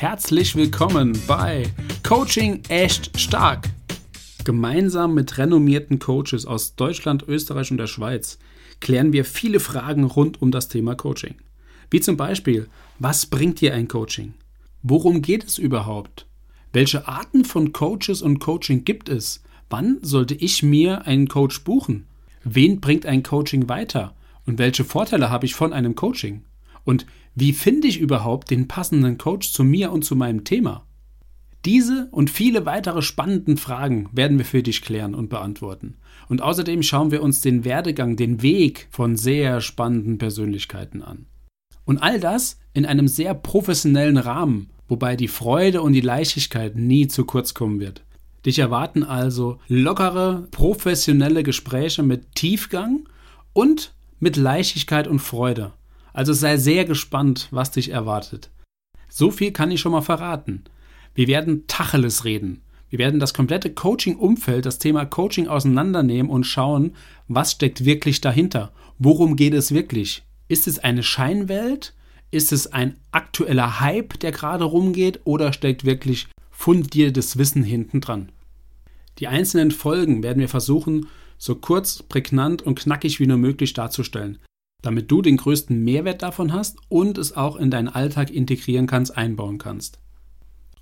Herzlich willkommen bei Coaching echt stark. Gemeinsam mit renommierten Coaches aus Deutschland, Österreich und der Schweiz klären wir viele Fragen rund um das Thema Coaching. Wie zum Beispiel, was bringt dir ein Coaching? Worum geht es überhaupt? Welche Arten von Coaches und Coaching gibt es? Wann sollte ich mir einen Coach buchen? Wen bringt ein Coaching weiter? Und welche Vorteile habe ich von einem Coaching? Und wie finde ich überhaupt den passenden Coach zu mir und zu meinem Thema? Diese und viele weitere spannenden Fragen werden wir für dich klären und beantworten. Und außerdem schauen wir uns den Werdegang, den Weg von sehr spannenden Persönlichkeiten an. Und all das in einem sehr professionellen Rahmen, wobei die Freude und die Leichtigkeit nie zu kurz kommen wird. Dich erwarten also lockere, professionelle Gespräche mit Tiefgang und mit Leichtigkeit und Freude. Also sei sehr gespannt, was dich erwartet. So viel kann ich schon mal verraten. Wir werden Tacheles reden. Wir werden das komplette Coaching-Umfeld, das Thema Coaching auseinandernehmen und schauen, was steckt wirklich dahinter. Worum geht es wirklich? Ist es eine Scheinwelt? Ist es ein aktueller Hype, der gerade rumgeht? Oder steckt wirklich fundiertes Wissen hinten dran? Die einzelnen Folgen werden wir versuchen, so kurz, prägnant und knackig wie nur möglich darzustellen damit du den größten Mehrwert davon hast und es auch in deinen Alltag integrieren kannst, einbauen kannst.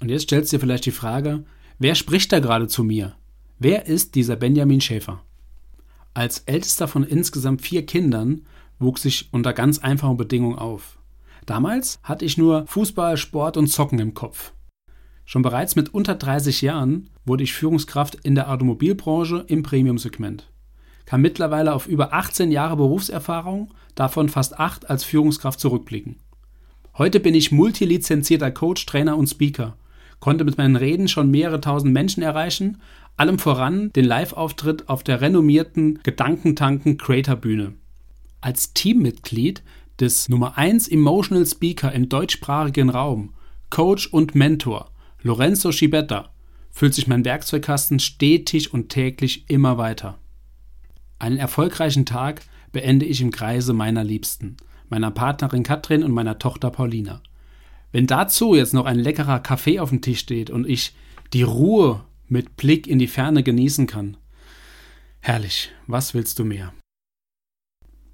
Und jetzt stellst du dir vielleicht die Frage, wer spricht da gerade zu mir? Wer ist dieser Benjamin Schäfer? Als ältester von insgesamt vier Kindern wuchs ich unter ganz einfachen Bedingungen auf. Damals hatte ich nur Fußball, Sport und Zocken im Kopf. Schon bereits mit unter 30 Jahren wurde ich Führungskraft in der Automobilbranche im Premium-Segment kann mittlerweile auf über 18 Jahre Berufserfahrung, davon fast 8 als Führungskraft zurückblicken. Heute bin ich multilizenzierter Coach, Trainer und Speaker, konnte mit meinen Reden schon mehrere tausend Menschen erreichen, allem voran den Live-Auftritt auf der renommierten Gedankentanken Creator Bühne. Als Teammitglied des Nummer 1 Emotional Speaker im deutschsprachigen Raum, Coach und Mentor, Lorenzo Schibetta, füllt sich mein Werkzeugkasten stetig und täglich immer weiter. Einen erfolgreichen Tag beende ich im Kreise meiner Liebsten, meiner Partnerin Katrin und meiner Tochter Paulina. Wenn dazu jetzt noch ein leckerer Kaffee auf dem Tisch steht und ich die Ruhe mit Blick in die Ferne genießen kann, herrlich, was willst du mehr?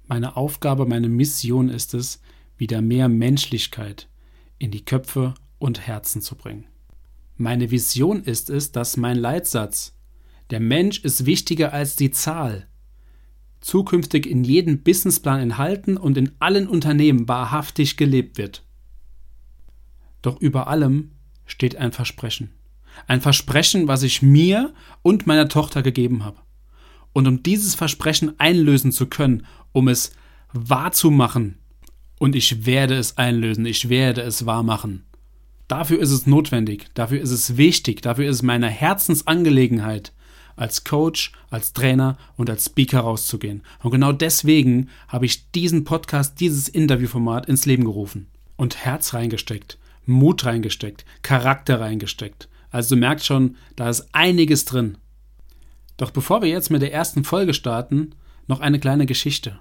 Meine Aufgabe, meine Mission ist es, wieder mehr Menschlichkeit in die Köpfe und Herzen zu bringen. Meine Vision ist es, dass mein Leitsatz, der Mensch ist wichtiger als die Zahl, zukünftig in jedem Businessplan enthalten und in allen Unternehmen wahrhaftig gelebt wird. Doch über allem steht ein Versprechen. Ein Versprechen, was ich mir und meiner Tochter gegeben habe. Und um dieses Versprechen einlösen zu können, um es wahrzumachen, und ich werde es einlösen, ich werde es wahrmachen. Dafür ist es notwendig, dafür ist es wichtig, dafür ist es meine Herzensangelegenheit, als Coach, als Trainer und als Speaker rauszugehen. Und genau deswegen habe ich diesen Podcast, dieses Interviewformat ins Leben gerufen und Herz reingesteckt, Mut reingesteckt, Charakter reingesteckt. Also du merkst schon, da ist einiges drin. Doch bevor wir jetzt mit der ersten Folge starten, noch eine kleine Geschichte.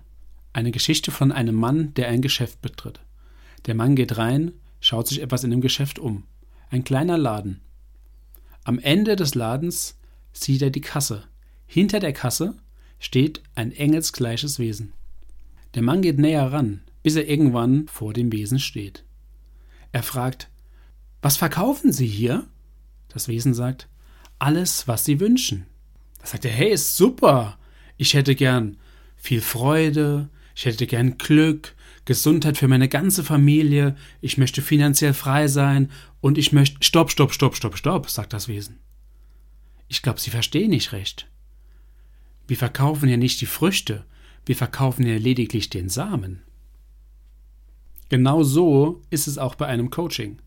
Eine Geschichte von einem Mann, der ein Geschäft betritt. Der Mann geht rein, schaut sich etwas in dem Geschäft um. Ein kleiner Laden. Am Ende des Ladens sieht er die Kasse. Hinter der Kasse steht ein engelsgleiches Wesen. Der Mann geht näher ran, bis er irgendwann vor dem Wesen steht. Er fragt, was verkaufen Sie hier? Das Wesen sagt, alles, was Sie wünschen. Da sagt er, hey, ist super. Ich hätte gern viel Freude, ich hätte gern Glück, Gesundheit für meine ganze Familie, ich möchte finanziell frei sein und ich möchte. Stopp, stopp, stopp, stopp, stopp, sagt das Wesen. Ich glaube, Sie verstehen nicht recht. Wir verkaufen ja nicht die Früchte, wir verkaufen ja lediglich den Samen. Genau so ist es auch bei einem Coaching.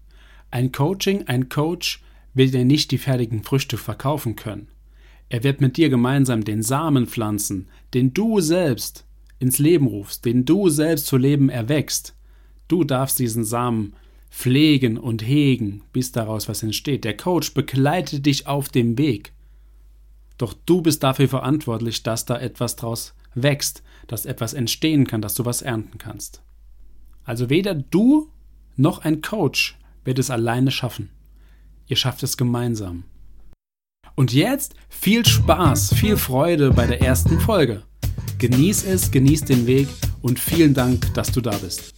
Ein Coaching, ein Coach will dir nicht die fertigen Früchte verkaufen können. Er wird mit dir gemeinsam den Samen pflanzen, den du selbst ins Leben rufst, den du selbst zu Leben erwächst. Du darfst diesen Samen pflegen und hegen, bis daraus was entsteht. Der Coach begleitet dich auf dem Weg. Doch du bist dafür verantwortlich, dass da etwas draus wächst, dass etwas entstehen kann, dass du was ernten kannst. Also weder du noch ein Coach wird es alleine schaffen. Ihr schafft es gemeinsam. Und jetzt viel Spaß, viel Freude bei der ersten Folge. Genieß es, genieß den Weg und vielen Dank, dass du da bist.